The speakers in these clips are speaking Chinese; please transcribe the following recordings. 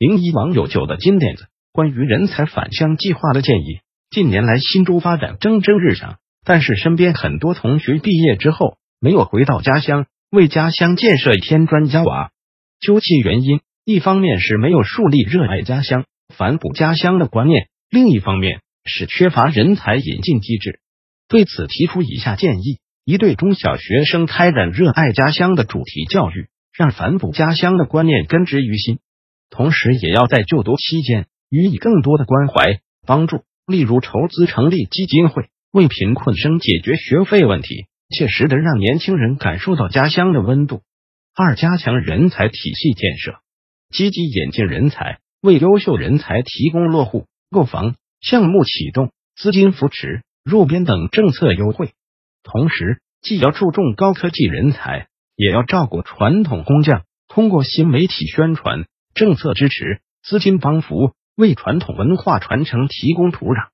零一网友九的金点子，关于人才返乡计划的建议。近年来，新州发展蒸蒸日上，但是身边很多同学毕业之后没有回到家乡，为家乡建设添砖加瓦。究其原因，一方面是没有树立热爱家乡、反哺家乡的观念，另一方面是缺乏人才引进机制。对此，提出以下建议：一对中小学生开展热爱家乡的主题教育，让反哺家乡的观念根植于心。同时，也要在就读期间予以更多的关怀帮助，例如筹资成立基金会，为贫困生解决学费问题，切实的让年轻人感受到家乡的温度。二、加强人才体系建设，积极引进人才，为优秀人才提供落户、购房、项目启动、资金扶持、入编等政策优惠。同时，既要注重高科技人才，也要照顾传统工匠，通过新媒体宣传。政策支持、资金帮扶，为传统文化传承提供土壤。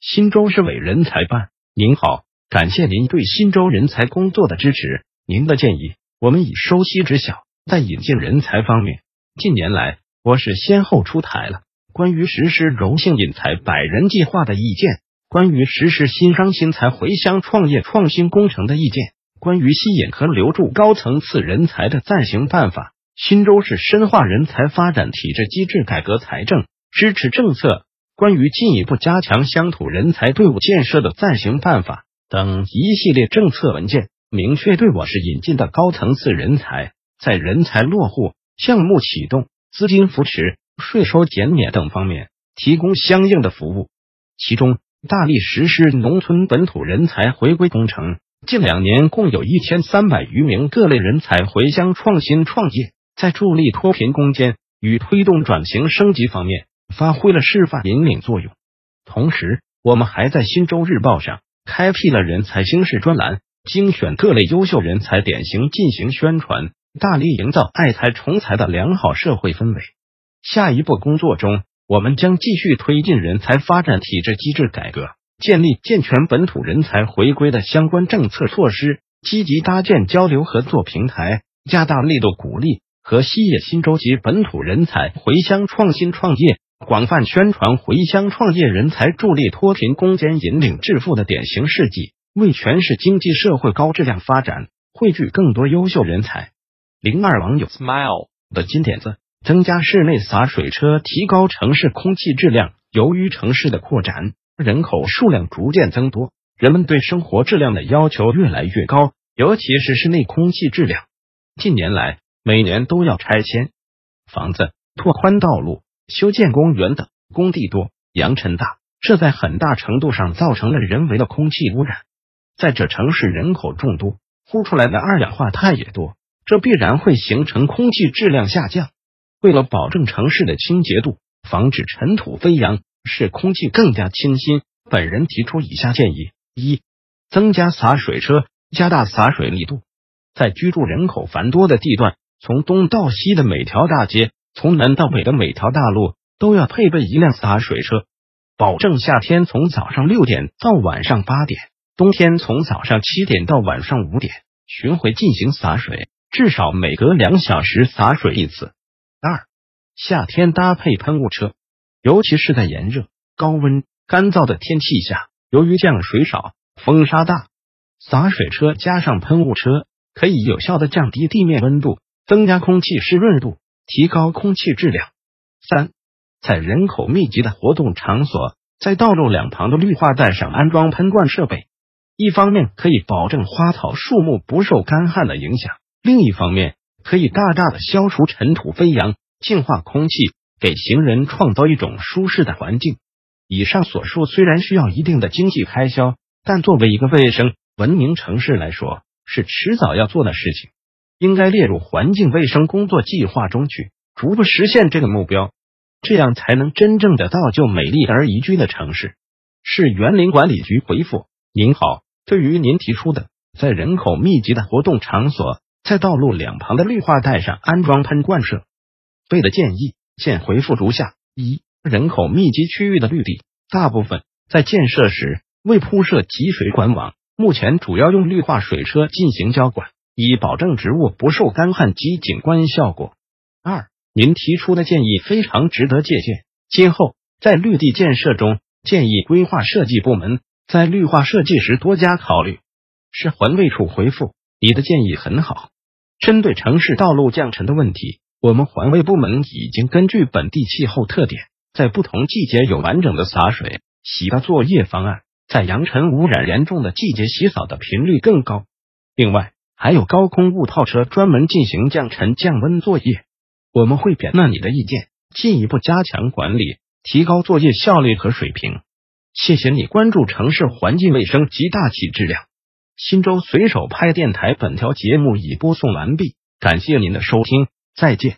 新州市委人才办，您好，感谢您对新州人才工作的支持。您的建议，我们已收悉知晓。在引进人才方面，近年来我市先后出台了关于实施柔性引才百人计划的意见，关于实施新商新才回乡创业创新工程的意见，关于吸引和留住高层次人才的暂行办法。新州市深化人才发展体制机制改革财政支持政策，关于进一步加强乡土人才队伍建设的暂行办法等一系列政策文件，明确对我市引进的高层次人才在人才落户、项目启动、资金扶持、税收减免等方面提供相应的服务。其中，大力实施农村本土人才回归工程，近两年共有一千三百余名各类人才回乡创新创业。在助力脱贫攻坚与推动转型升级方面发挥了示范引领作用。同时，我们还在《新州日报》上开辟了人才兴市专栏，精选各类优秀人才典型进行宣传，大力营造爱才重才的良好社会氛围。下一步工作中，我们将继续推进人才发展体制机制改革，建立健全本土人才回归的相关政策措施，积极搭建交流合作平台，加大力度鼓励。和吸引新州籍本土人才回乡创新创业，广泛宣传回乡创业人才助力脱贫攻坚、引领致富的典型事迹，为全市经济社会高质量发展汇聚更多优秀人才。零二网友 smile 的金点子：增加室内洒水车，提高城市空气质量。由于城市的扩展，人口数量逐渐增多，人们对生活质量的要求越来越高，尤其是室内空气质量。近年来，每年都要拆迁房子、拓宽道路、修建公园等，工地多、扬尘大，这在很大程度上造成了人为的空气污染。再者，城市人口众多，呼出来的二氧化碳也多，这必然会形成空气质量下降。为了保证城市的清洁度，防止尘土飞扬，使空气更加清新，本人提出以下建议：一、增加洒水车，加大洒水力度，在居住人口繁多的地段。从东到西的每条大街，从南到北的每条大路，都要配备一辆洒水车，保证夏天从早上六点到晚上八点，冬天从早上七点到晚上五点巡回进行洒水，至少每隔两小时洒水一次。二、夏天搭配喷雾车，尤其是在炎热、高温、干燥的天气下，由于降水少、风沙大，洒水车加上喷雾车，可以有效的降低地面温度。增加空气湿润度，提高空气质量。三，在人口密集的活动场所，在道路两旁的绿化带上安装喷灌设备，一方面可以保证花草树木不受干旱的影响，另一方面可以大大的消除尘土飞扬，净化空气，给行人创造一种舒适的环境。以上所述虽然需要一定的经济开销，但作为一个卫生文明城市来说，是迟早要做的事情。应该列入环境卫生工作计划中去，逐步实现这个目标。这样才能真正的造就美丽而宜居的城市。市园林管理局回复：您好，对于您提出的在人口密集的活动场所，在道路两旁的绿化带上安装喷灌设备的建议，现回复如下：一、人口密集区域的绿地，大部分在建设时未铺设集水管网，目前主要用绿化水车进行浇灌，以保证植物不受干旱及景观效果。二、您提出的建议非常值得借鉴，今后在绿地建设中，建议规划设计部门在绿化设计时多加考虑。市环卫处回复：你的建议很好。针对城市道路降尘的问题，我们环卫部门已经根据本地气候特点，在不同季节有完整的洒水、洗的作业方案。在扬尘污染严重的季节，洗扫的频率更高。另外，还有高空雾套车专门进行降尘降温作业。我们会采纳你的意见，进一步加强管理，提高作业效率和水平。谢谢你关注城市环境卫生及大气质量。新州随手拍电台本条节目已播送完毕，感谢您的收听，再见。